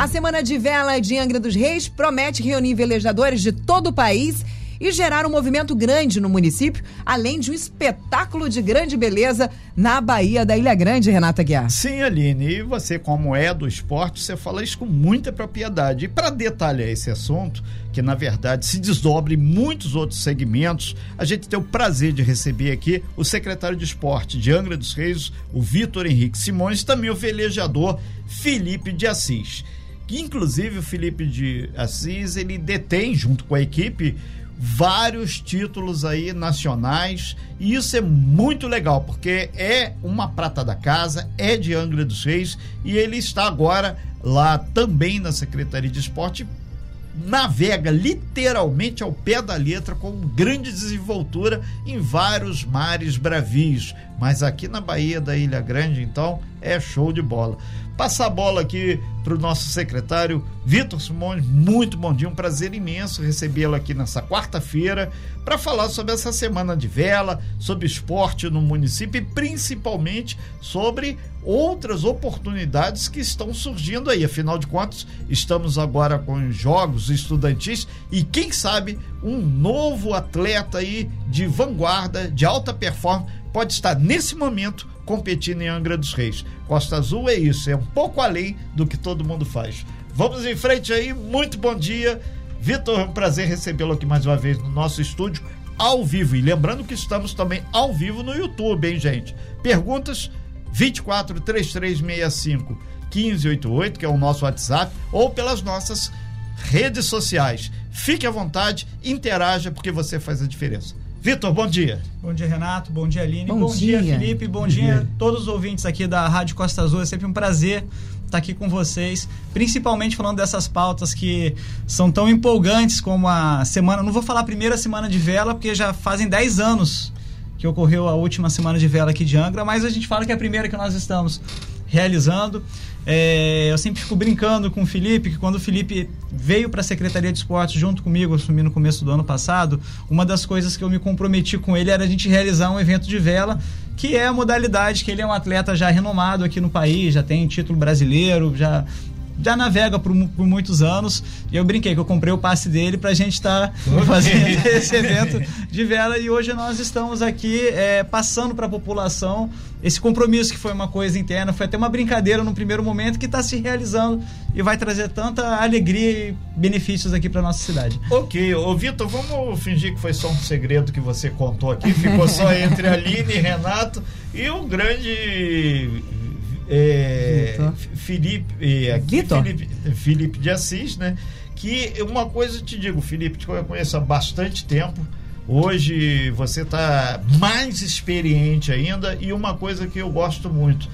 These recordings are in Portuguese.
A Semana de Vela de Angra dos Reis promete reunir velejadores de todo o país e gerar um movimento grande no município, além de um espetáculo de grande beleza na Baía da Ilha Grande, Renata Guiar. Sim, Aline, e você, como é do esporte, você fala isso com muita propriedade. E para detalhar esse assunto, que na verdade se desdobra em muitos outros segmentos, a gente tem o prazer de receber aqui o secretário de esporte de Angra dos Reis, o Vitor Henrique Simões, também o velejador Felipe de Assis. Inclusive o Felipe de Assis, ele detém junto com a equipe vários títulos aí nacionais e isso é muito legal porque é uma prata da casa, é de Angra dos Reis e ele está agora lá também na Secretaria de Esporte navega literalmente ao pé da letra com grande desenvoltura em vários mares bravios, mas aqui na Bahia da Ilha Grande, então, é show de bola. Passar a bola aqui para o nosso secretário Vitor Simões. Muito bom dia, um prazer imenso recebê-lo aqui nessa quarta-feira para falar sobre essa semana de vela, sobre esporte no município e principalmente sobre outras oportunidades que estão surgindo aí. Afinal de contas, estamos agora com jogos estudantis e quem sabe um novo atleta aí de vanguarda, de alta performance, pode estar nesse momento competindo em Angra dos Reis. Costa Azul é isso, é um pouco além do que todo mundo faz. Vamos em frente aí, muito bom dia. Vitor, é um prazer recebê-lo aqui mais uma vez no nosso estúdio, ao vivo. E lembrando que estamos também ao vivo no YouTube, hein, gente? Perguntas 24 3365 1588, que é o nosso WhatsApp, ou pelas nossas redes sociais. Fique à vontade, interaja, porque você faz a diferença. Vitor, bom dia. Bom dia, Renato. Bom dia, Aline. Bom, bom dia. dia. Felipe. Bom, dia a todos os ouvintes aqui da Rádio Costa Azul. É sempre um prazer estar aqui com vocês, principalmente falando dessas pautas que são tão empolgantes como a semana. Não vou falar a primeira semana de vela, porque já fazem 10 anos que ocorreu a última semana de vela aqui de Angra, mas a gente fala que é a primeira que nós estamos realizando. É, eu sempre fico brincando com o Felipe, que quando o Felipe veio para a Secretaria de Esportes junto comigo, assumi no começo do ano passado, uma das coisas que eu me comprometi com ele era a gente realizar um evento de vela, que é a modalidade que ele é um atleta já renomado aqui no país, já tem título brasileiro, já já navega por, por, muitos anos. E eu brinquei que eu comprei o passe dele para a gente estar tá fazendo esse evento de vela. E hoje nós estamos aqui é, passando para a população esse compromisso que foi uma coisa interna, foi até uma brincadeira no primeiro momento que está se realizando e vai trazer tanta alegria e benefícios aqui para nossa cidade. Ok, ô Vitor, vamos fingir que foi só um segredo que você contou aqui, ficou só entre Aline e Renato e o grande é, Felipe, é, aqui, Felipe, Felipe de Assis, né? Que uma coisa te digo, Felipe, te conheço há bastante tempo. Hoje você está mais experiente ainda e uma coisa que eu gosto muito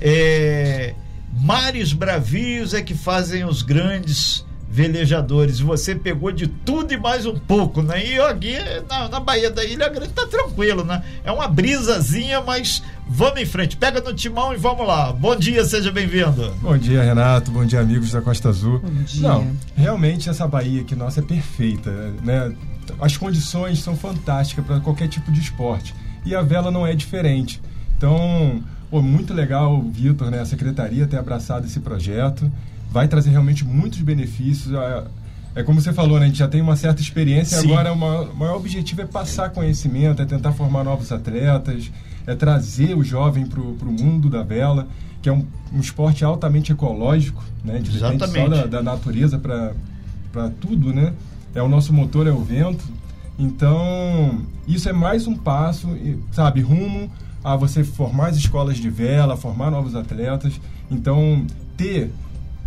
é mares bravios é que fazem os grandes velejadores. Você pegou de tudo e mais um pouco, né? E aqui na, na Baía da Ilha Grande tá tranquilo, né? É uma brisazinha, mas vamos em frente. Pega no timão e vamos lá. Bom dia, seja bem-vindo. Bom dia, Renato. Bom dia, amigos da Costa Azul. Bom dia. Não, realmente essa Bahia aqui nossa é perfeita, né? As condições são fantásticas para qualquer tipo de esporte. E a vela não é diferente. Então, pô, muito legal o Vitor, né, a secretaria ter abraçado esse projeto vai trazer realmente muitos benefícios. É como você falou, né? a gente já tem uma certa experiência, Sim. agora o maior objetivo é passar conhecimento, é tentar formar novos atletas, é trazer o jovem para o mundo da vela, que é um, um esporte altamente ecológico, né? De Exatamente. só da, da natureza para tudo, né? É o nosso motor, é o vento. Então, isso é mais um passo, sabe, rumo a você formar as escolas de vela, formar novos atletas. Então, ter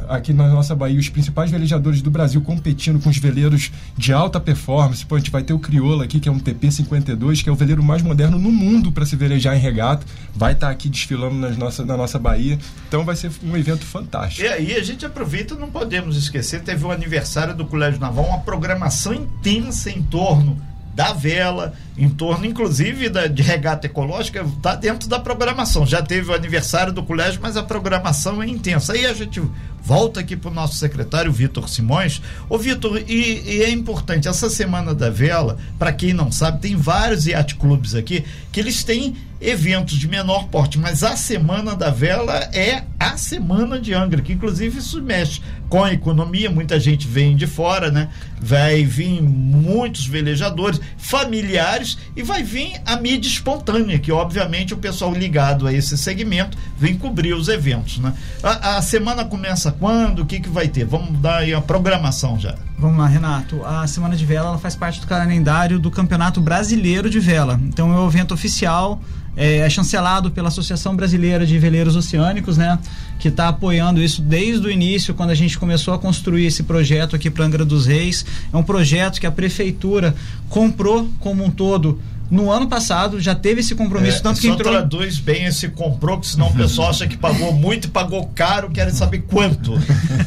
aqui na nossa Bahia os principais velejadores do Brasil competindo com os veleiros de alta performance. Pô, a gente vai ter o Crioula aqui, que é um TP52, que é o veleiro mais moderno no mundo para se velejar em regata. Vai estar tá aqui desfilando nas nossa, na nossa Bahia. Então vai ser um evento fantástico. E aí a gente aproveita, não podemos esquecer, teve o aniversário do Colégio Naval, uma programação intensa em torno da vela, em torno, inclusive, da, de regata ecológica, está dentro da programação. Já teve o aniversário do colégio, mas a programação é intensa. Aí a gente volta aqui para o nosso secretário Vitor Simões. Ô Vitor, e, e, é importante, essa Semana da Vela, para quem não sabe, tem vários iate clubes aqui que eles têm eventos de menor porte, mas a Semana da Vela é a Semana de Angra, que inclusive isso mexe com a economia, muita gente vem de fora, né? Vai vir muitos velejadores, familiares e vai vir a mídia espontânea, que obviamente o pessoal ligado a esse segmento vem cobrir os eventos, né? A, a semana começa quando? O que que vai ter? Vamos dar aí a programação já. Vamos lá, Renato. A Semana de Vela ela faz parte do calendário do Campeonato Brasileiro de Vela. Então é o evento oficial é, é, chancelado pela Associação Brasileira de Veleiros Oceânicos, né? Que está apoiando isso desde o início, quando a gente começou a construir esse projeto aqui para Angra dos Reis. É um projeto que a prefeitura comprou como um todo no ano passado já teve esse compromisso, é, tanto que só entrou. traduz bem esse comprou, que senão o pessoal acha que pagou muito e pagou caro, querem saber quanto.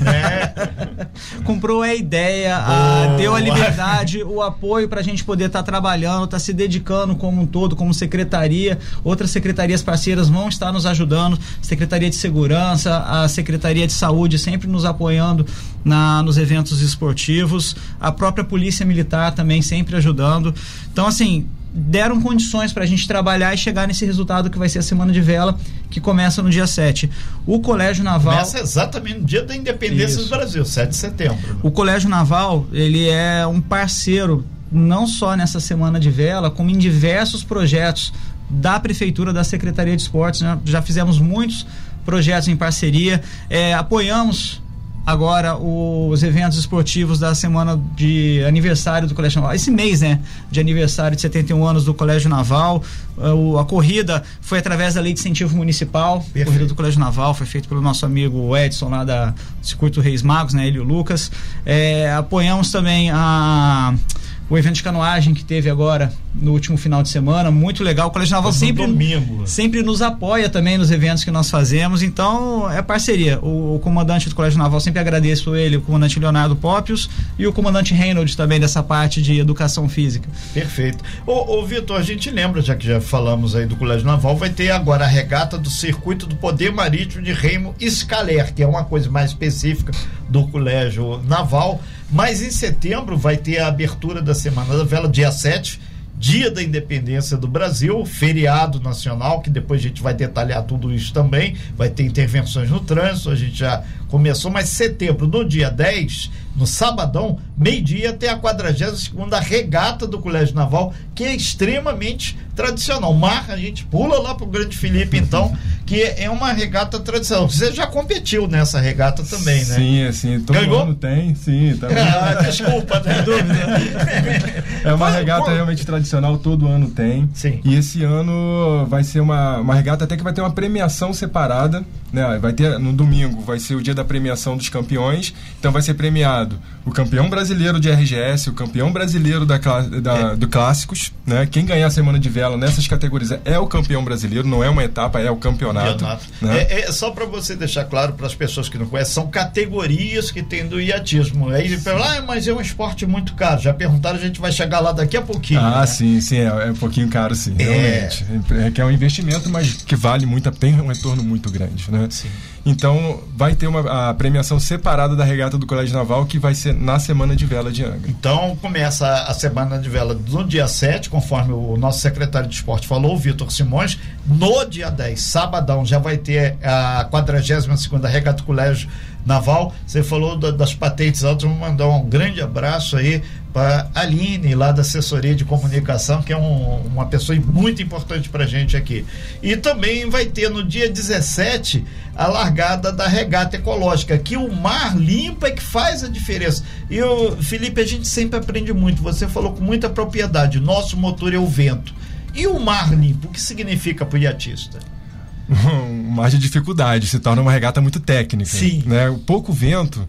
É. Comprou a ideia, a, deu a liberdade, o apoio para a gente poder estar tá trabalhando, estar tá se dedicando como um todo, como secretaria. Outras secretarias parceiras vão estar nos ajudando, Secretaria de Segurança, a Secretaria de Saúde sempre nos apoiando na, nos eventos esportivos, a própria Polícia Militar também sempre ajudando. Então, assim, deram condições para a gente trabalhar e chegar nesse resultado que vai ser a Semana de Vela, que começa no dia 7. O Colégio Naval. Começa exatamente no dia da independência Isso. do Brasil, 7 de setembro. O Colégio Naval, ele é um parceiro, não só nessa Semana de Vela, como em diversos projetos da Prefeitura, da Secretaria de Esportes. Né? Já fizemos muitos projetos em parceria, é, apoiamos agora os eventos esportivos da semana de aniversário do Colégio Naval. Esse mês, né? De aniversário de 71 anos do Colégio Naval. Uh, a corrida foi através da lei de incentivo municipal. Perfeito. Corrida do Colégio Naval foi feito pelo nosso amigo Edson lá da Circuito Reis Magos, né? Ele e o Lucas. É, apoiamos também a o evento de canoagem que teve agora no último final de semana, muito legal. O Colégio Naval sempre, sempre nos apoia também nos eventos que nós fazemos, então é parceria. O, o, comandante do Colégio Naval, sempre agradeço ele, o comandante Leonardo Pópios e o comandante Reynolds também dessa parte de educação física. Perfeito. Ô, ô Vitor, a gente lembra, já que já falamos aí do Colégio Naval, vai ter agora a regata do Circuito do Poder Marítimo de Reimo Scaler, que é uma coisa mais específica do Colégio Naval. Mas em setembro vai ter a abertura da Semana da Vela, dia 7, dia da independência do Brasil, feriado nacional, que depois a gente vai detalhar tudo isso também. Vai ter intervenções no trânsito, a gente já começou, mas setembro, no dia 10, no sabadão, meio-dia, tem a 42 regata do Colégio Naval, que é extremamente tradicional. Mar, a gente pula lá pro Grande Felipe, então, que é uma regata tradicional. Você já competiu nessa regata também, né? Sim, assim, todo Ganhou? ano tem, sim. Tá ah, desculpa, né? dúvida. é uma regata realmente tradicional, todo ano tem. Sim. E esse ano vai ser uma, uma regata até que vai ter uma premiação separada, né? Vai ter, no domingo, vai ser o dia da premiação dos campeões, então vai ser premiado o campeão brasileiro de RGS, o campeão brasileiro da, da é. do Clássicos, né? Quem ganhar a semana de vela nessas categorias é o campeão brasileiro, não é uma etapa, é o campeonato. Né? É, é, só para você deixar claro para as pessoas que não conhecem, são categorias que tem do iatismo. Aí ele fala, ah, mas é um esporte muito caro. Já perguntaram, a gente vai chegar lá daqui a pouquinho. Ah, né? sim, sim, é, é, um pouquinho caro, sim, é. realmente. É que é um investimento, mas que vale muito, tem um retorno muito grande, né? Sim. Então, vai ter uma a premiação separada da regata do Colégio Naval, que vai ser na semana de vela de Angra. Então, começa a semana de vela no dia 7, conforme o nosso secretário de esporte falou, o Vitor Simões. No dia 10, sabadão, já vai ter a 42 regata do Colégio Naval. Você falou da, das patentes altas, vamos mandar um grande abraço aí para a Aline, lá da assessoria de comunicação, que é um, uma pessoa muito importante para a gente aqui. E também vai ter no dia 17 a largada da regata ecológica, que o mar limpo é que faz a diferença. E o Felipe, a gente sempre aprende muito. Você falou com muita propriedade: nosso motor é o vento. E o mar limpo, o que significa para o iatista? um mar de dificuldade, se torna uma regata muito técnica. Sim. Né? Pouco vento,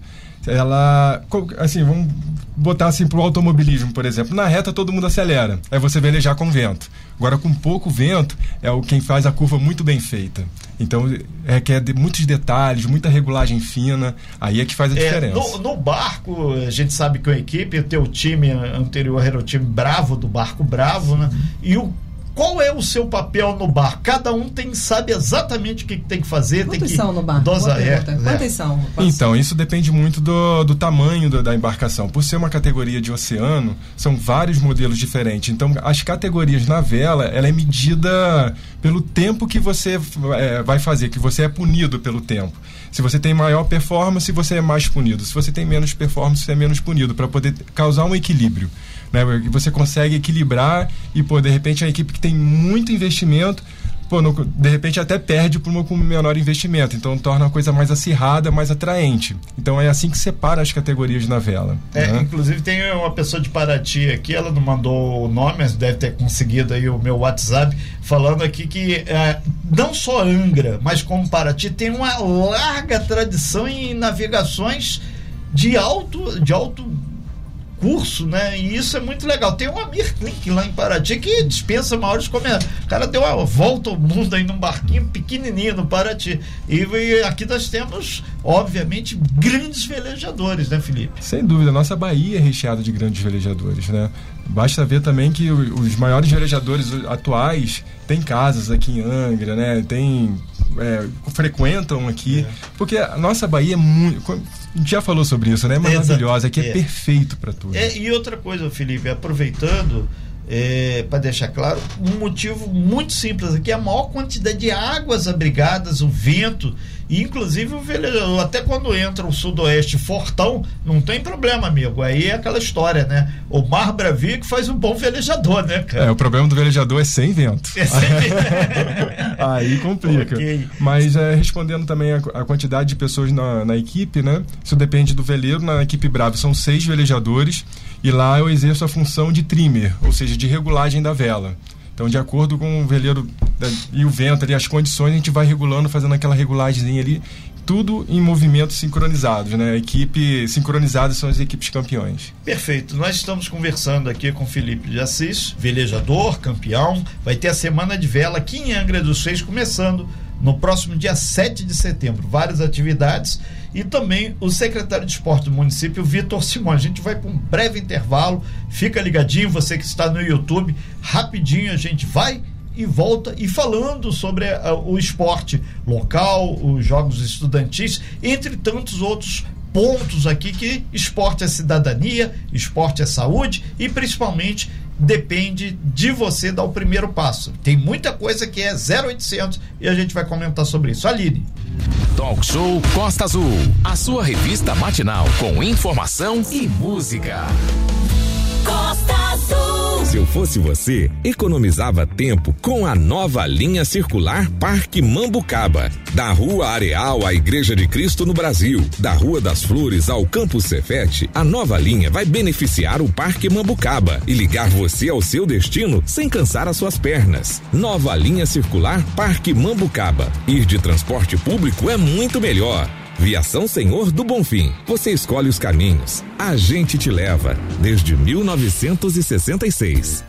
ela. Assim, vamos botar assim pro automobilismo, por exemplo. Na reta todo mundo acelera, é você velejar com vento. Agora, com pouco vento, é o quem faz a curva muito bem feita. Então, requer de muitos detalhes, muita regulagem fina, aí é que faz a é, diferença. No, no, barco, a gente sabe que a equipe, o teu time anterior era o time Bravo, do barco Bravo, né? E o qual é o seu papel no bar? Cada um tem sabe exatamente o que, tem que fazer. Quantas tem que são no bar? Dosar, é, Quantas é. são? Então, isso depende muito do, do tamanho do, da embarcação. Por ser uma categoria de oceano, são vários modelos diferentes. Então, as categorias na vela, ela é medida pelo tempo que você é, vai fazer, que você é punido pelo tempo. Se você tem maior performance, você é mais punido. Se você tem menos performance, você é menos punido, para poder causar um equilíbrio. Né? Você consegue equilibrar e, pô, de repente, a equipe que tem muito investimento pô, no, de repente até perde por uma com menor investimento. Então torna a coisa mais acirrada, mais atraente. Então é assim que separa as categorias na vela. É, né? Inclusive tem uma pessoa de Paraty aqui, ela não mandou o nome, mas deve ter conseguido aí o meu WhatsApp, falando aqui que é, não só Angra, mas como Paraty tem uma larga tradição em navegações de alto, de alto curso, né? E isso é muito legal. Tem um Amir Klink lá em Paraty que dispensa maiores comentários. O cara deu uma volta ao mundo aí num barquinho pequenininho no Paraty. E, e, aqui nós temos, obviamente, grandes velejadores, né, Felipe? Sem dúvida. Nossa Bahia é recheada de grandes velejadores, né? Basta ver também que os maiores velejadores atuais têm casas aqui em Angra, né? Tem, é, frequentam aqui. É. Porque a nossa Bahia é muito já falou sobre isso, né? Maravilhosa, que é, é perfeito para tudo. É, e outra coisa, Felipe, aproveitando, é, para deixar claro, um motivo muito simples aqui, a maior quantidade de águas abrigadas, o vento e, inclusive, até quando entra o sudoeste fortão, não tem problema, amigo. Aí é aquela história, né? O mar bravio que faz um bom velejador, né, cara? É, o problema do velejador é sem vento. É sem vento. Aí complica. Okay. Mas é, respondendo também a, a, quantidade de pessoas na, na equipe, né? Isso depende do veleiro. Na equipe Bravo são seis velejadores e lá eu exerço a função de trimmer, ou seja, de regulagem da vela. Então, de acordo com o veleiro e o vento ali, as condições, a gente vai regulando, fazendo aquela regulagem ali, tudo em movimentos sincronizados, né? Equipe sincronizada são as equipes campeões. Perfeito. Nós estamos conversando aqui com Felipe de Assis, velejador, campeão. Vai ter a semana de vela aqui em Angra dos Reis, começando no próximo dia 7 de setembro. Várias atividades e também o secretário de esporte do município, Vitor Simões. A gente vai para um breve intervalo, fica ligadinho, você que está no YouTube, rapidinho a gente vai e volta e falando sobre uh, o esporte local, os jogos estudantis, entre tantos outros pontos aqui que esporte é cidadania, esporte é saúde e principalmente depende de você dar o primeiro passo. Tem muita coisa que é 0800 e a gente vai comentar sobre isso. Aline. Talk Show Costa Azul, a sua revista matinal com informação e música. Costa Azul. Se eu fosse você, economizava tempo com a nova linha circular Parque Mambucaba. Da Rua Areal à Igreja de Cristo no Brasil, da Rua das Flores ao Campus Cefete, a nova linha vai beneficiar o Parque Mambucaba e ligar você ao seu destino sem cansar as suas pernas. Nova linha circular Parque Mambucaba. Ir de transporte público é muito melhor. Viação Senhor do Bonfim. Você escolhe os caminhos. A gente te leva. Desde 1966.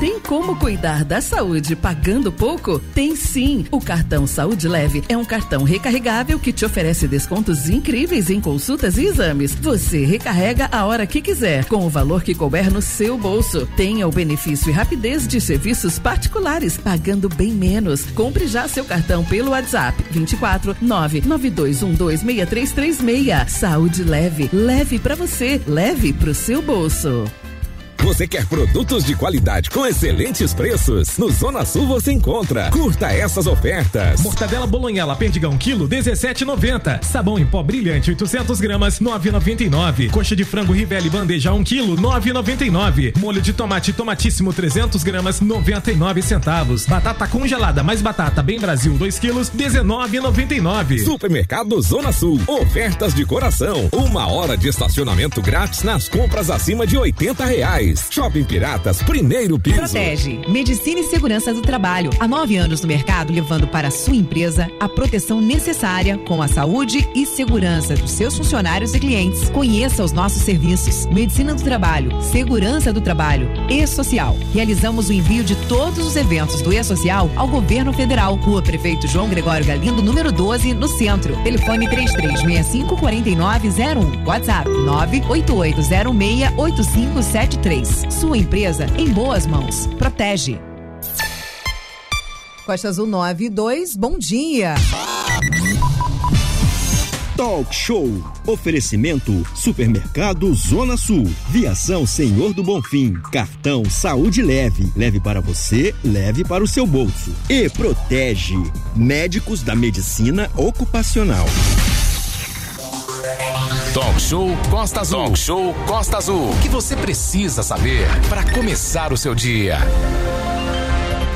Tem como cuidar da saúde pagando pouco? Tem sim! O cartão Saúde Leve é um cartão recarregável que te oferece descontos incríveis em consultas e exames. Você recarrega a hora que quiser, com o valor que couber no seu bolso. Tenha o benefício e rapidez de serviços particulares, pagando bem menos. Compre já seu cartão pelo WhatsApp 24 992126336. Saúde Leve, leve para você, leve pro seu bolso. Você quer produtos de qualidade com excelentes preços? No Zona Sul você encontra. Curta essas ofertas. Mortadela bolonhela perdigão quilo 17,90. Sabão em pó brilhante 800 gramas 9,99. Coxa de frango Rivelli bandeja 1 quilo 9,99. Molho de tomate tomatíssimo 300 gramas 99 centavos. Batata congelada mais batata bem Brasil 2 quilos 19,99. Supermercado Zona Sul. Ofertas de coração. Uma hora de estacionamento grátis nas compras acima de 80 reais. Shopping Piratas, primeiro piso. Protege. Medicina e Segurança do Trabalho. Há nove anos no mercado, levando para sua empresa a proteção necessária com a saúde e segurança dos seus funcionários e clientes. Conheça os nossos serviços. Medicina do Trabalho, Segurança do Trabalho e Social. Realizamos o envio de todos os eventos do E-Social ao Governo Federal. Rua Prefeito João Gregório Galindo, número 12, no centro. Telefone 3365 4901. WhatsApp 98806 8573. Sua empresa em boas mãos. Protege. Costa Azul 9 e 2, bom dia. Talk Show. Oferecimento Supermercado Zona Sul. Viação Senhor do Bonfim. Cartão Saúde Leve. Leve para você, leve para o seu bolso. E protege. Médicos da Medicina Ocupacional. Talk Show Costa Azul. Talk Show Costa Azul. O que você precisa saber para começar o seu dia?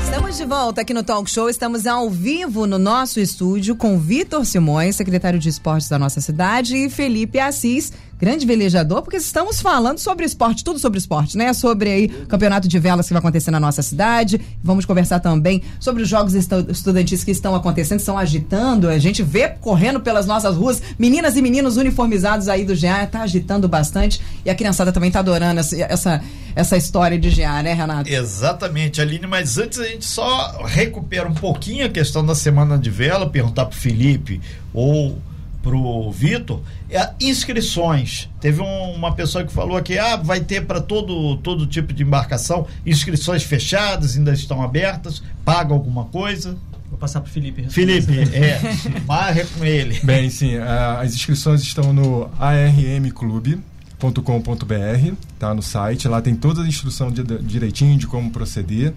Estamos de volta aqui no Talk Show. Estamos ao vivo no nosso estúdio com Vitor Simões, secretário de esportes da nossa cidade, e Felipe Assis, grande velejador, porque estamos falando sobre esporte, tudo sobre esporte, né? Sobre aí o campeonato de velas que vai acontecer na nossa cidade. Vamos conversar também sobre os jogos estudantis que estão acontecendo, estão agitando. A gente vê correndo pelas nossas ruas meninas e meninos uniformizados aí do GA, tá agitando bastante. E a criançada também tá adorando essa, essa, história de GA, né, Renato? Exatamente, Aline. Mas antes a gente só recupera um pouquinho a questão da semana de vela, perguntar pro Felipe ou pro Vitor, é inscrições. Teve um, uma pessoa que falou aqui, ah, vai ter para todo, todo tipo de embarcação, inscrições fechadas, ainda estão abertas, paga alguma coisa? Vou passar para Felipe. Felipe, é, marre com ele. Bem, sim, as inscrições estão no armclube.com.br, tá no site, lá tem toda a instrução de, de, direitinho de como proceder.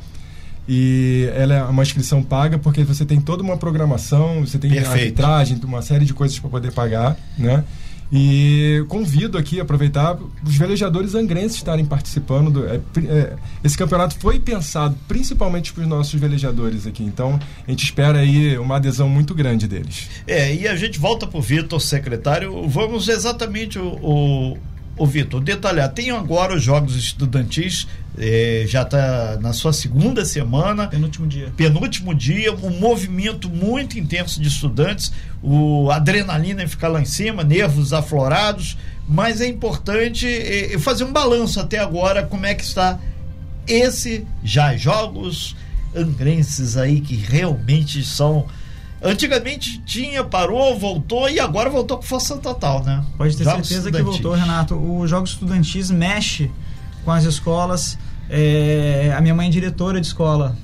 E ela é uma inscrição paga porque você tem toda uma programação, você tem Perfeito. arbitragem, uma série de coisas para poder pagar, né? E convido aqui aproveitar os velejadores angrenses estarem participando. Do, é, é, esse campeonato foi pensado principalmente para os nossos velejadores aqui, então a gente espera aí uma adesão muito grande deles. É, e a gente volta para o Vitor, secretário. Vamos exatamente o, o, o Vitor detalhar. Tem agora os Jogos Estudantis é, já está na sua segunda semana. Penúltimo dia. Penúltimo dia, um movimento muito intenso de estudantes, o adrenalina ficar lá em cima, nervos aflorados, mas é importante é, fazer um balanço até agora como é que está esse já jogos angrenses aí que realmente são Antigamente tinha, parou, voltou e agora voltou com força total, né? Pode ter jogos certeza que voltou, Renato. Os Jogos Estudantis mexe com as escolas é, a minha mãe é diretora de escola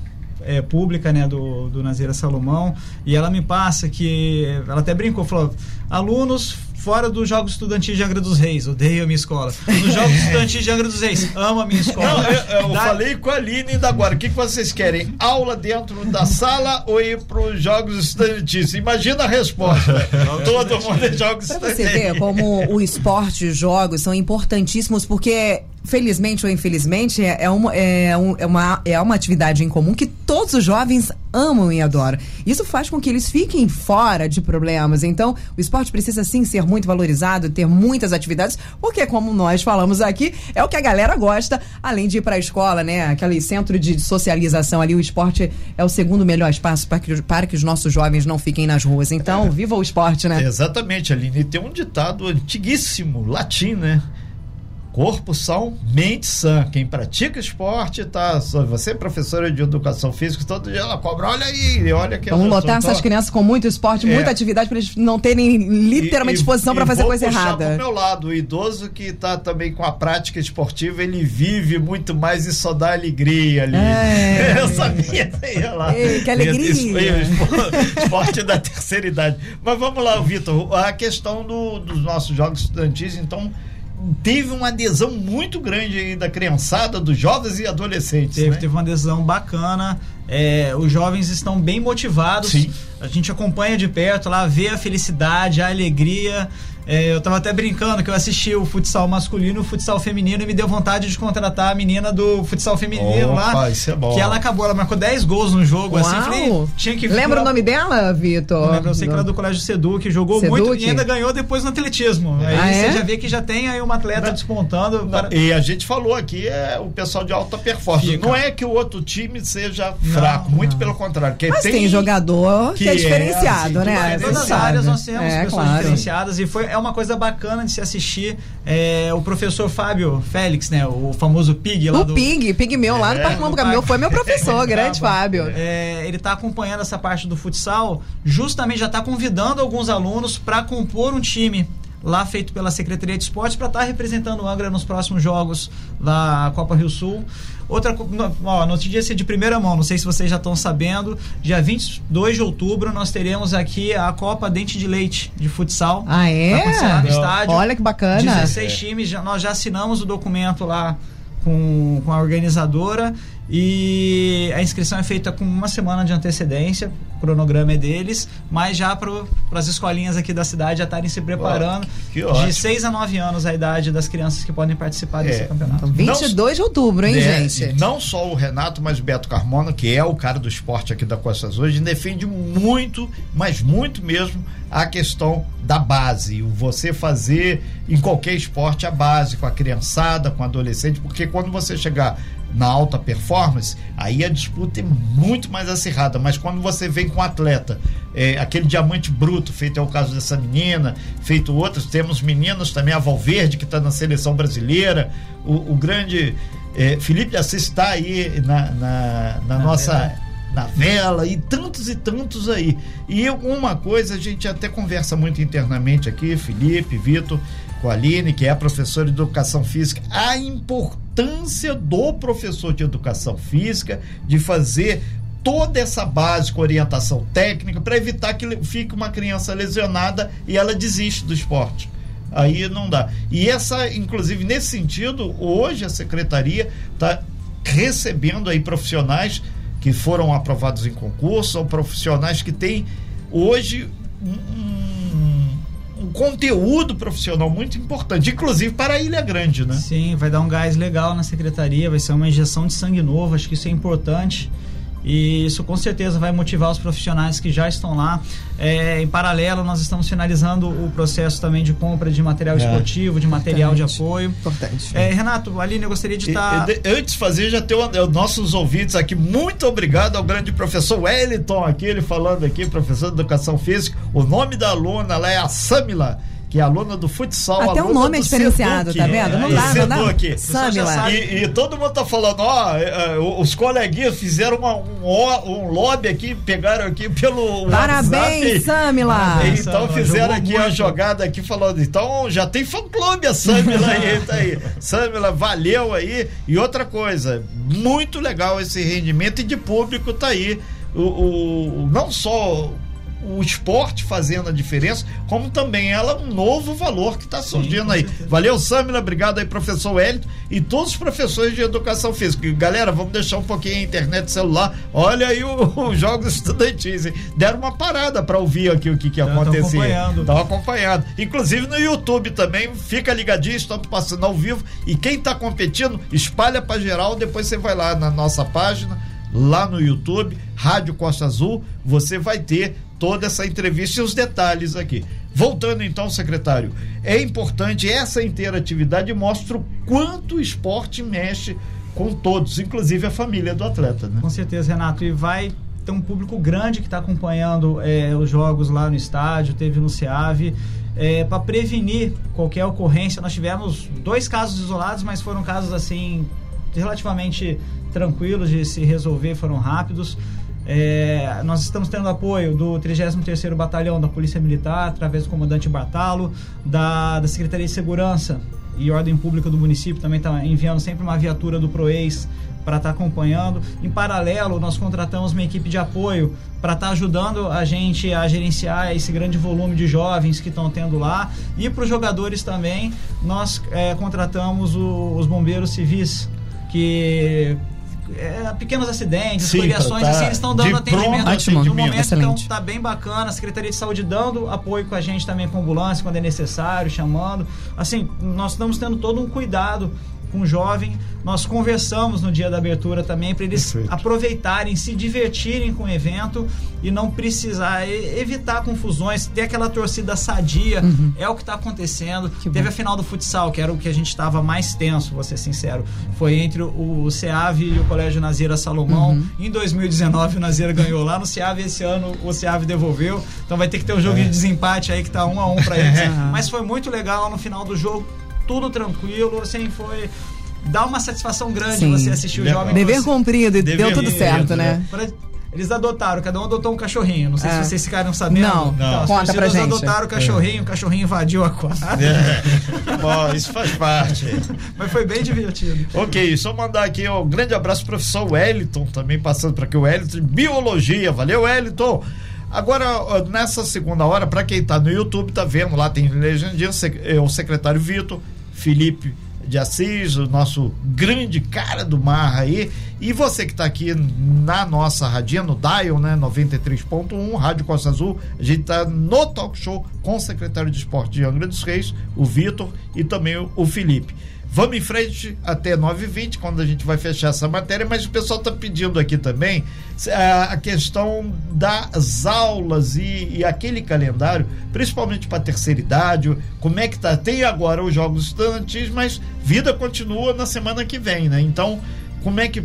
é, pública, né, do, do Nazeira Salomão, e ela me passa que, ela até brincou, falou, alunos fora dos Jogos Estudantis de Angra dos Reis, odeio a minha escola. Nos Jogos Estudantis de Angra dos Reis, amo a minha escola. Não, eu, eu da... falei com a Aline ainda agora, o que, que vocês querem? Aula dentro da sala ou ir para os Jogos Estudantis? Imagina a resposta. Todo mundo é Jogos Estudantis. Pra você ver como o esporte e os jogos são importantíssimos, porque felizmente ou infelizmente, é, é, uma, é, um, é, uma, é uma atividade em comum que todos os jovens amam e adoram. Isso faz com que eles fiquem fora de problemas. Então, o esporte precisa sim ser muito valorizado, ter muitas atividades, porque, como nós falamos aqui, é o que a galera gosta, além de ir para a escola, né? Aquele centro de socialização ali, o esporte é o segundo melhor espaço para que, para que os nossos jovens não fiquem nas ruas. Então, é. viva o esporte, né? Exatamente, Aline. Tem um ditado antiguíssimo, latim, né? Corpo são, mente sã. Quem pratica esporte, tá? Você é professora de educação física, todo dia ela cobra, olha aí, olha que Vamos lotar essas crianças com muito esporte, é. muita atividade, para eles não terem literalmente e, disposição para fazer coisa errada. Do meu lado, o idoso que está também com a prática esportiva, ele vive muito mais e só dá alegria ali. É. Eu sabia, ia lá. Ei, que alegria! Esporte, esporte da terceira idade. Mas vamos lá, Vitor, a questão do, dos nossos jogos estudantis, então teve uma adesão muito grande aí da criançada, dos jovens e adolescentes. Teve, né? teve uma adesão bacana. É, os jovens estão bem motivados. Sim. A gente acompanha de perto lá, vê a felicidade, a alegria. É, eu tava até brincando que eu assisti o futsal masculino e o futsal feminino e me deu vontade de contratar a menina do futsal feminino Opa, lá. Isso é bom. Que ela acabou, ela marcou 10 gols no jogo. Assim, Uau. Assim, falei, tinha que Lembra o nome dela, Vitor? Lembro, eu sei que ela é do Colégio Sedu, que jogou Seduc? muito e ainda ganhou depois no atletismo. Aí ah, é? você já vê que já tem aí uma atleta não, despontando. Não, E a gente falou aqui, é o pessoal de alta performance. Fica. Não é que o outro time seja fraco, não, muito pelo contrário. Mas tem, tem jogador que, que é diferenciado, é, né? Em todas as áreas nós temos é, pessoas claro. diferenciadas e foi, é uma coisa bacana de se assistir é, o professor Fábio Félix, né? O famoso Pig lá o do... Pig, Pig meu lá no é, Parque Mambuca. foi meu professor, grande Fábio. É, ele está acompanhando essa parte do futsal, justamente já está convidando alguns alunos para compor um time lá feito pela Secretaria de Esportes para estar tá representando o Angra nos próximos jogos da Copa Rio Sul. Outra, ó, notícia de primeira mão, não sei se vocês já estão sabendo, dia 22 de outubro nós teremos aqui a Copa Dente de Leite de futsal. Ah, é? no estádio. Olha que bacana. 16 times, já, nós já assinamos o documento lá com, com a organizadora e a inscrição é feita com uma semana de antecedência, o cronograma é deles, mas já para as escolinhas aqui da cidade já estarem se preparando. Oh, de 6 a 9 anos a idade das crianças que podem participar é. desse campeonato. Então, 22 não, de outubro, hein, é, gente? Não só o Renato, mas o Beto Carmona, que é o cara do esporte aqui da Costa Azul, defende muito, mas muito mesmo, a questão da base. Você fazer em qualquer esporte a base, com a criançada, com o adolescente, porque quando você chegar na alta performance, aí a disputa é muito mais acirrada. Mas quando você vem com um atleta, é, aquele diamante bruto, feito é o caso dessa menina, feito outros, temos meninos também, a Valverde, que está na seleção brasileira, o, o grande é, Felipe Assis está aí na, na, na nossa. Na vela e tantos e tantos aí. E uma coisa, a gente até conversa muito internamente aqui, Felipe, Vitor, com a Aline, que é professora de educação física, a importância do professor de educação física de fazer toda essa básica orientação técnica para evitar que fique uma criança lesionada e ela desiste do esporte. Aí não dá. E essa, inclusive, nesse sentido, hoje a secretaria está recebendo aí profissionais que foram aprovados em concurso, ou profissionais que têm hoje um, um conteúdo profissional muito importante, inclusive para a Ilha Grande, né? Sim, vai dar um gás legal na secretaria, vai ser uma injeção de sangue novo, acho que isso é importante. E isso com certeza vai motivar os profissionais que já estão lá. É, em paralelo, nós estamos finalizando o processo também de compra de material é. esportivo, de material Importante. de apoio. Importante. É, Renato, Aline, eu gostaria de estar. Tá... Antes de fazer, já tem os nossos ouvintes aqui. Muito obrigado ao grande professor Wellington aqui, ele falando aqui, professor de educação física. O nome da aluna lá é a Samila que é aluna do futsal. Até o nome é diferenciado, Seduc, tá vendo? Não é, dá, não dá. Samila. E, e, todo mundo tá falando, ó, é, é, os coleguinhas fizeram uma, um, um lobby aqui, pegaram aqui pelo Parabéns, Samila! Então fizeram aqui muito. a jogada aqui, falando, então já tem fã-clube a Samila aí, tá aí. Samila, valeu aí. E outra coisa, muito legal esse rendimento e de público tá aí. O, o, não só o esporte fazendo a diferença, como também ela um novo valor que está surgindo Sim, aí. Valeu, Samila, obrigado aí, professor Wellington e todos os professores de educação física. Galera, vamos deixar um pouquinho a internet celular. Olha aí os jogos estudantis. Hein? Deram uma parada para ouvir aqui o que, que acontecia. acompanhando. Estão acompanhando. Inclusive no YouTube também, fica ligadinho, estamos passando ao vivo. E quem está competindo, espalha para geral, depois você vai lá na nossa página lá no YouTube, Rádio Costa Azul, você vai ter toda essa entrevista e os detalhes aqui. Voltando então, secretário, é importante essa interatividade mostra o quanto o esporte mexe com todos, inclusive a família do atleta. Né? Com certeza, Renato. E vai ter um público grande que está acompanhando é, os jogos lá no estádio, teve no SEAV. É, para prevenir qualquer ocorrência, nós tivemos dois casos isolados, mas foram casos assim relativamente tranquilos de se resolver, foram rápidos. É, nós estamos tendo apoio do 33º Batalhão da Polícia Militar, através do comandante Bartalo, da, da Secretaria de Segurança e Ordem Pública do município, também está enviando sempre uma viatura do PROEIS para estar tá acompanhando. Em paralelo, nós contratamos uma equipe de apoio para estar tá ajudando a gente a gerenciar esse grande volume de jovens que estão tendo lá. E para os jogadores também, nós é, contratamos o, os bombeiros civis, que é, pequenos acidentes, Sim, tá assim, eles estão dando atendimento, atendimento no momento, Excelente. então tá bem bacana, a Secretaria de Saúde dando apoio com a gente também com ambulância quando é necessário, chamando. Assim, nós estamos tendo todo um cuidado com o jovem. Nós conversamos no dia da abertura também para eles Perfeito. aproveitarem, se divertirem com o evento e não precisar evitar confusões, ter aquela torcida sadia. Uhum. É o que está acontecendo. Que Teve bom. a final do futsal, que era o que a gente estava mais tenso, vou ser sincero. Foi entre o, SEAV e o Colégio Nazira Salomão. Uhum. Em 2019 o Nazira ganhou lá no SEAV, esse ano o SEAV devolveu. Então vai ter que ter um jogo é. de desempate aí que tá um a um para eles. Mas foi muito legal no final do jogo tudo tranquilo, assim, foi dá uma satisfação grande Sim. você assistir o jovem. Dever cumprido, Dever deu tudo certo, né? Pra, Eles adotaram, cada um adotou um cachorrinho. Não sei É. se vocês ficaram sabendo. Não. Então, Não. as Conta pra gente. adotaram o cachorrinho, o cachorrinho invadiu a quadra. É. Bom, isso faz parte. Mas foi bem divertido. Ok, só mandar aqui um grande abraço pro professor Wellington, também passando por aqui, o Wellington de Biologia. Valeu, Wellington! Agora, nessa segunda hora, para quem tá no YouTube, tá vendo lá, tem legendinha, sec- é, o secretário Vitor, Felipe de Assis, o nosso grande cara do mar aí. E você que tá aqui na nossa radinha, no Dial, né, 93.1, Rádio Costa Azul, a gente tá no talk show com o secretário de esporte de Angra dos Reis, o Vitor, e também o Felipe. Vamos em frente até 9h20, quando a gente vai fechar essa matéria, mas o pessoal está pedindo aqui também se- a, questão das aulas e, e aquele calendário, principalmente para a terceira idade, como é que tá? Tem agora os jogos estudantis, mas vida continua na semana que vem, né? Então, como é que.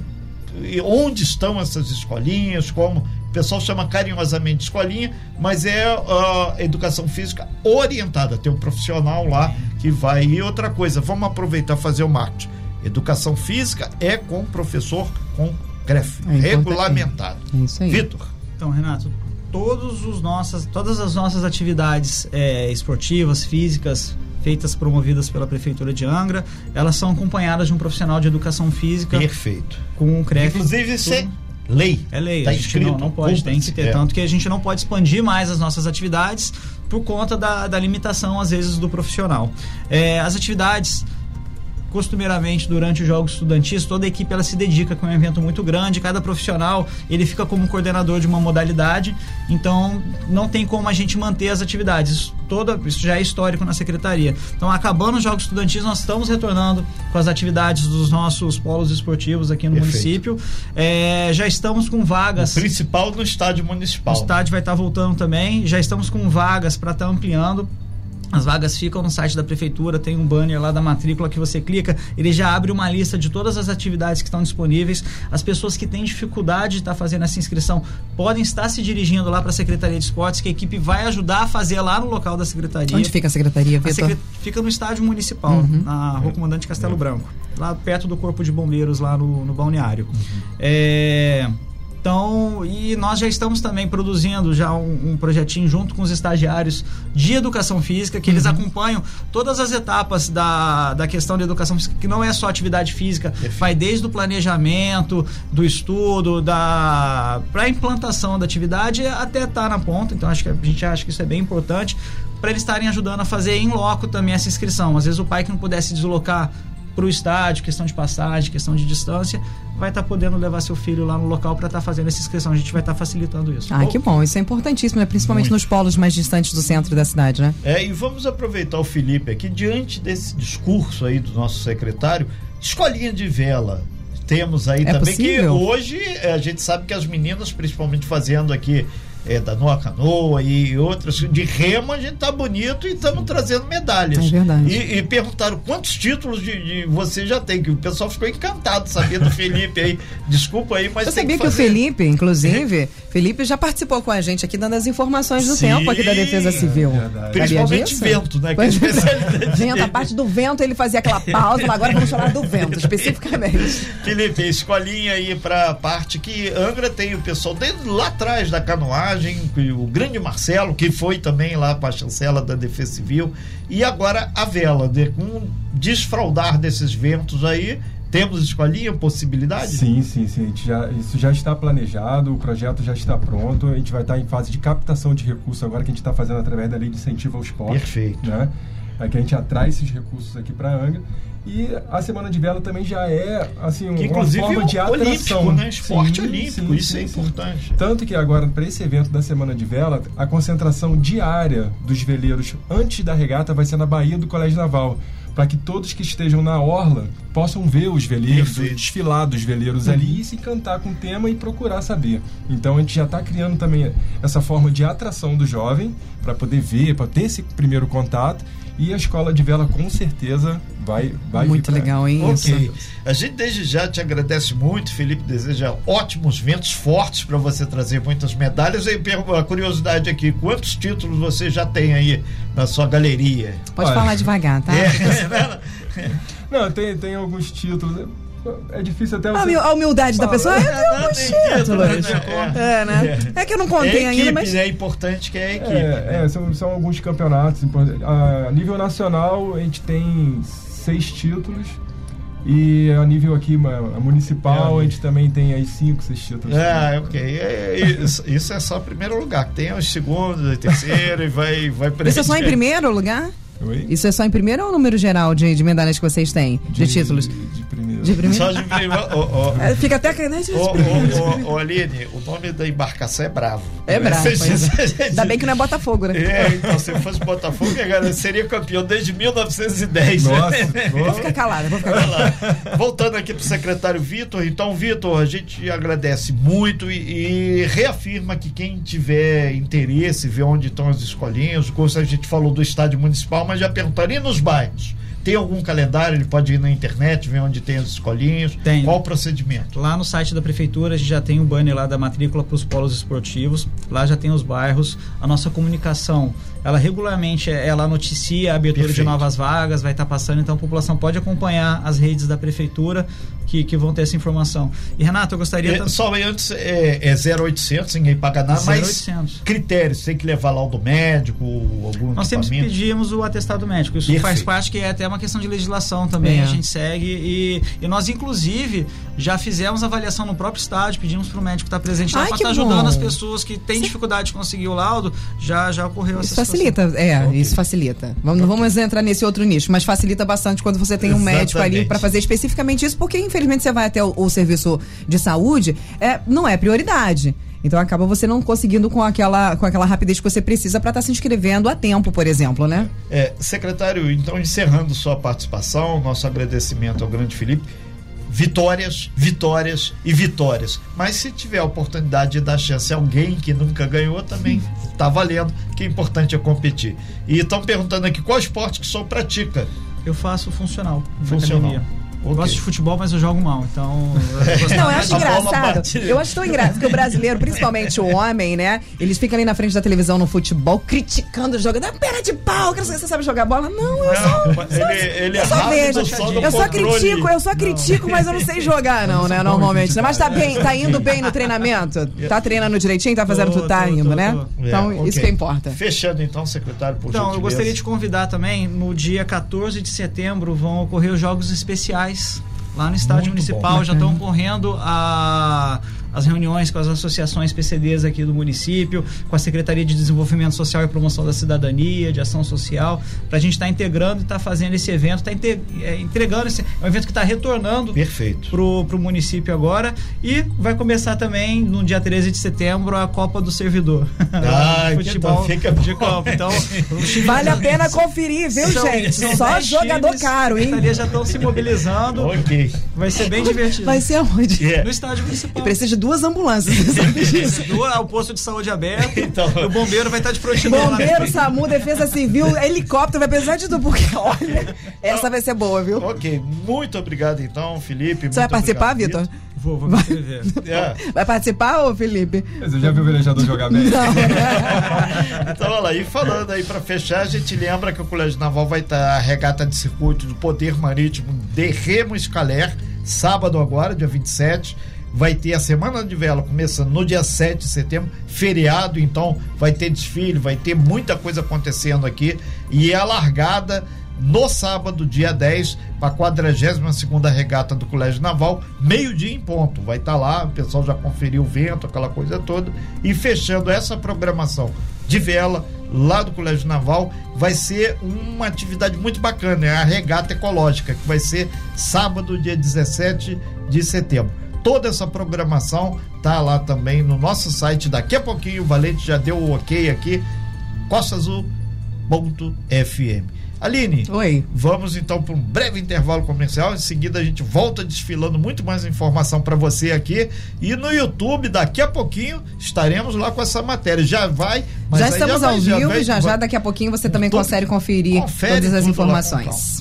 Onde estão essas escolinhas? Como o pessoal chama carinhosamente escolinha, mas é a educação física orientada. Tem um profissional lá que vai. E outra coisa, vamos aproveitar e fazer o marketing. Educação física é com professor com CREF, É regulamentado. É isso aí. Vitor. Então, Renato, todos os nossas, todas as nossas atividades é, esportivas, físicas, feitas promovidas pela Prefeitura de Angra, elas são acompanhadas de um profissional de educação física Perfeito. com o CREF. Inclusive, tudo. Lei. É lei, Tá a gente escrito, não, não pode, tem que ter. É. Tanto que a gente não pode expandir mais as nossas atividades por conta da, da limitação, às vezes, do profissional. É, as atividades costumeiramente durante os jogos estudantis toda a equipe ela se dedica com um evento muito grande cada profissional ele fica como coordenador de uma modalidade então não tem como a gente manter as atividades isso, toda, isso já é histórico na secretaria então acabando os jogos estudantis nós estamos retornando com as atividades dos nossos polos esportivos aqui no Perfeito. município É, já estamos com vagas O principal no estádio municipal. o estádio vai estar voltando também. Já estamos com vagas para estar ampliando. As vagas ficam no site da prefeitura, tem um banner lá da matrícula que você clica, ele já abre uma lista de todas as atividades que estão disponíveis. As pessoas que têm dificuldade de estar fazendo essa inscrição podem estar se dirigindo lá para a Secretaria de Esportes, que a equipe vai ajudar a fazer lá no local da secretaria. Onde fica a secretaria, A Vitor? secre- Fica no estádio municipal, Uhum. na Rua Comandante Castelo Branco, lá perto do Corpo de Bombeiros, lá no, no balneário. É, então, e nós já estamos também produzindo já um, um projetinho junto com os estagiários de educação física, que eles acompanham todas as etapas da, da questão de educação física, que não é só atividade física, vai desde o planejamento, do estudo, da para a implantação da atividade até estar na ponta. Então, acho que a gente acha que isso é bem importante para eles estarem ajudando a fazer em loco também essa inscrição. Às vezes o pai que não pudesse deslocar para o estádio, questão de passagem, questão de distância, vai estar podendo levar seu filho lá no local para estar fazendo essa inscrição. A gente vai estar facilitando isso. Ah, que bom. Isso é importantíssimo, né? principalmente Muito. nos polos mais distantes do centro da cidade, né? É, e vamos aproveitar o Felipe aqui, diante desse discurso aí do nosso secretário, escolinha de vela. Temos aí É também que possível? hoje eh, a gente sabe que as meninas, principalmente fazendo aqui é, da Noa Canoa e outras, de remo, a gente tá bonito e estamos trazendo medalhas. É verdade. E, e perguntaram quantos títulos de, de você já tem, que o pessoal ficou encantado sabendo do Felipe aí. Desculpa aí, mas Eu sabia que, o fazer. Felipe, inclusive, Felipe já participou com a gente aqui dando as informações do Sim, tempo aqui da Defesa Civil. Sabia Principalmente vento, né? Que é Pois é. especialidade Vento, a parte do vento ele fazia aquela pausa, mas agora vamos falar do vento, especificamente. Felipe, escolinha aí pra parte que Angra tem o pessoal desde lá atrás da canoagem, que o grande Marcelo, que foi também lá para a chancela da Defesa Civil, e agora a vela, de, com um desfraudar desses ventos aí, temos escolinha, possibilidade? Sim, sim, sim. A gente já, isso já está planejado, o projeto já está pronto. A gente vai estar em fase de captação de recursos agora que a gente está fazendo através da lei de incentivo ao esporte. Perfeito. Né? É que a gente atrai esses recursos aqui para Angra. E a Semana de Vela também já é assim Que uma forma de é atração. olímpico, né? Esporte Sim, olímpico, sim, isso é sim, sim. importante. Tanto que agora, para esse evento da Semana de Vela, a concentração diária dos veleiros antes da regata vai ser na Baía do Colégio Naval. Para que todos que estejam na orla possam ver os veleiros, Perfeito. desfilar dos veleiros ali e se encantar com o tema e procurar saber. Então a gente já está criando também essa forma de atração do jovem para poder ver, para ter esse primeiro contato. E a escola de vela com certeza vai vai Muito legal, hein? Ok. A gente desde já te agradece muito, Felipe. Deseja ótimos ventos fortes para você trazer muitas medalhas. E a curiosidade aqui: quantos títulos você já tem aí na sua galeria? Pode Olha. falar devagar, tá? É, né? Não, tem, tem alguns títulos. É difícil até A, você... a humildade da pessoa é, É, é, é, É, né? É que eu não contei é equipe, ainda, mas. né? É importante que é a equipe. É, é, são, são alguns campeonatos importantes. A nível nacional, a gente tem seis títulos. E a nível aqui ma- municipal, É. a gente também tem aí cinco, seis títulos. É, ok. É, é, isso, isso é só o primeiro lugar. Tem os segundos, terceiro e vai, vai Isso é só em primeiro lugar? Oi? Isso é só em primeiro ou o número geral de, de medalhas que vocês têm? De, títulos? De. De primeiro? Só de primeiro. Ô, ô, É, fica até que. Né? ô, ô, ô, ô, Aline, o nome da embarcação é Bravo. É bravo. Você- pois é. Ainda bem que não é Botafogo, né? É, então, se fosse Botafogo, seria campeão desde 1910. Nossa, Vou ficar calada, vou ficar calada. Voltando aqui para o secretário Vitor, então, Vitor, a gente agradece muito e, e reafirma que quem tiver interesse, ver onde estão as escolinhas, o curso a gente falou do estádio municipal, mas já perguntaram, e nos bairros? Tem algum calendário? Ele pode ir na internet, ver onde tem as escolinhas? Tem. Qual o procedimento? Lá no site da prefeitura a gente já tem o banner lá da matrícula para os polos esportivos. Lá já tem os bairros. A nossa comunicação, ela regularmente ela noticia a abertura Perfeito. de novas vagas, vai estar passando, então a população pode acompanhar as redes da prefeitura que, que vão ter essa informação. E Renato, eu gostaria É, só antes é, é 0800, ninguém paga nada, mas 0800. critérios, tem que levar laudo médico, algum Nós equipamento. pedimos o atestado médico. Isso Perfeito. faz parte que é até uma questão de legislação também. É. A gente segue e, e nós, inclusive, já fizemos avaliação no próprio estádio, pedimos para o médico estar presente lá para estar ajudando bom. as pessoas que têm dificuldade de conseguir o laudo. Já, já ocorreu Isso essa facilita, é, Ok. isso facilita. Vamos, não vamos entrar nesse outro nicho, mas facilita bastante quando você tem um médico ali Exatamente. para fazer especificamente isso, porque infelizmente você vai até o, o serviço de saúde, é, não é prioridade. Então acaba você não conseguindo com aquela, com aquela rapidez que você precisa para estar se inscrevendo a tempo, por exemplo, né? É, secretário, então encerrando sua participação, nosso agradecimento ao grande Felipe. Vitórias, vitórias e vitórias. Mas se tiver a oportunidade de dar chance a alguém que nunca ganhou, também tá valendo, que é importante é competir. E estão perguntando aqui qual esporte que o senhor pratica. Eu faço funcional. na Funcional. academia. Ok. Gosto de futebol, mas eu jogo mal. Então. eu Não, eu acho engraçado. Eu acho tão engraçado que o brasileiro, principalmente o homem, né? Eles ficam ali na frente da televisão no futebol, criticando o jogo. Dá perna de pau, que você sabe jogar bola? Não, eu só. Não, ele, ele é Eu só rápido vejo. só no Eu só critico, eu só critico, mas eu não sei jogar, não, né? Normalmente. Mas tá bem, tá indo bem no treinamento? Tá treinando direitinho? Tá fazendo tudo? Tá indo, né? Então, É, isso que importa. Fechando então, secretário, por Então, eu gostaria de convidar também, no dia 14 de setembro vão ocorrer os Jogos Especiais lá no Estádio Muito Municipal. bom. Já estão ocorrendo a- as reuniões com as associações PCDs aqui do município, com a Secretaria de Desenvolvimento Social e Promoção da Cidadania, de Ação Social, para a gente estar integrando e estar fazendo esse evento, tá é, entregando esse. É um evento que está retornando Perfeito. pro, pro município agora e vai começar também no dia 13 de setembro a Copa do Servidor. Ah, futebol então fica de bom. campo. Então, os times- Vale a pena conferir, viu, são- gente? são Só jogador times, caro, hein? secretarias já estão se mobilizando. Ok. Vai ser bem divertido. Vai ser aonde? É. No estádio municipal. Precisa de duas ambulâncias, sabe disso? Do- O posto de saúde aberto. Então. O bombeiro vai estar de frontinão lá na Bombeiro. SAMU, Defesa Civil, helicóptero, vai precisar de tudo, porque olha, essa vai ser boa, viu? Ok, muito obrigado então, Felipe. Você vai participar, Vitor? Vou, vou me inscrever. É. Vai participar, ô Felipe? Você já viu o velejador jogar bem? Não? Então, olha lá, e falando aí pra fechar, a gente lembra que o Colégio Naval vai estar a regata de circuito do Poder Marítimo de Remo Escaler, sábado agora, dia 27. Vai ter a Semana de Vela começando no dia 7 de setembro, feriado, então vai ter desfile, vai ter muita coisa acontecendo aqui. E a largada no sábado, dia 10, para a 42 regata do Colégio Naval, meio-dia em ponto. Vai estar lá, o pessoal já conferiu o vento, aquela coisa toda. E fechando essa programação de vela lá do Colégio Naval, vai ser uma atividade muito bacana, é a regata ecológica, que vai ser sábado, dia 17 de setembro. Toda essa programação tá lá também no nosso site. Daqui a pouquinho o Valente já deu o ok aqui, costaazul.fm. Aline, Oi. Vamos então para um breve intervalo comercial. Em seguida a gente volta desfilando muito mais informação para você aqui e no YouTube daqui a pouquinho estaremos lá com essa matéria. Já vai, mas já estamos vai, ao vivo, vai- já já daqui a pouquinho você também consegue conferir Confere todas as informações.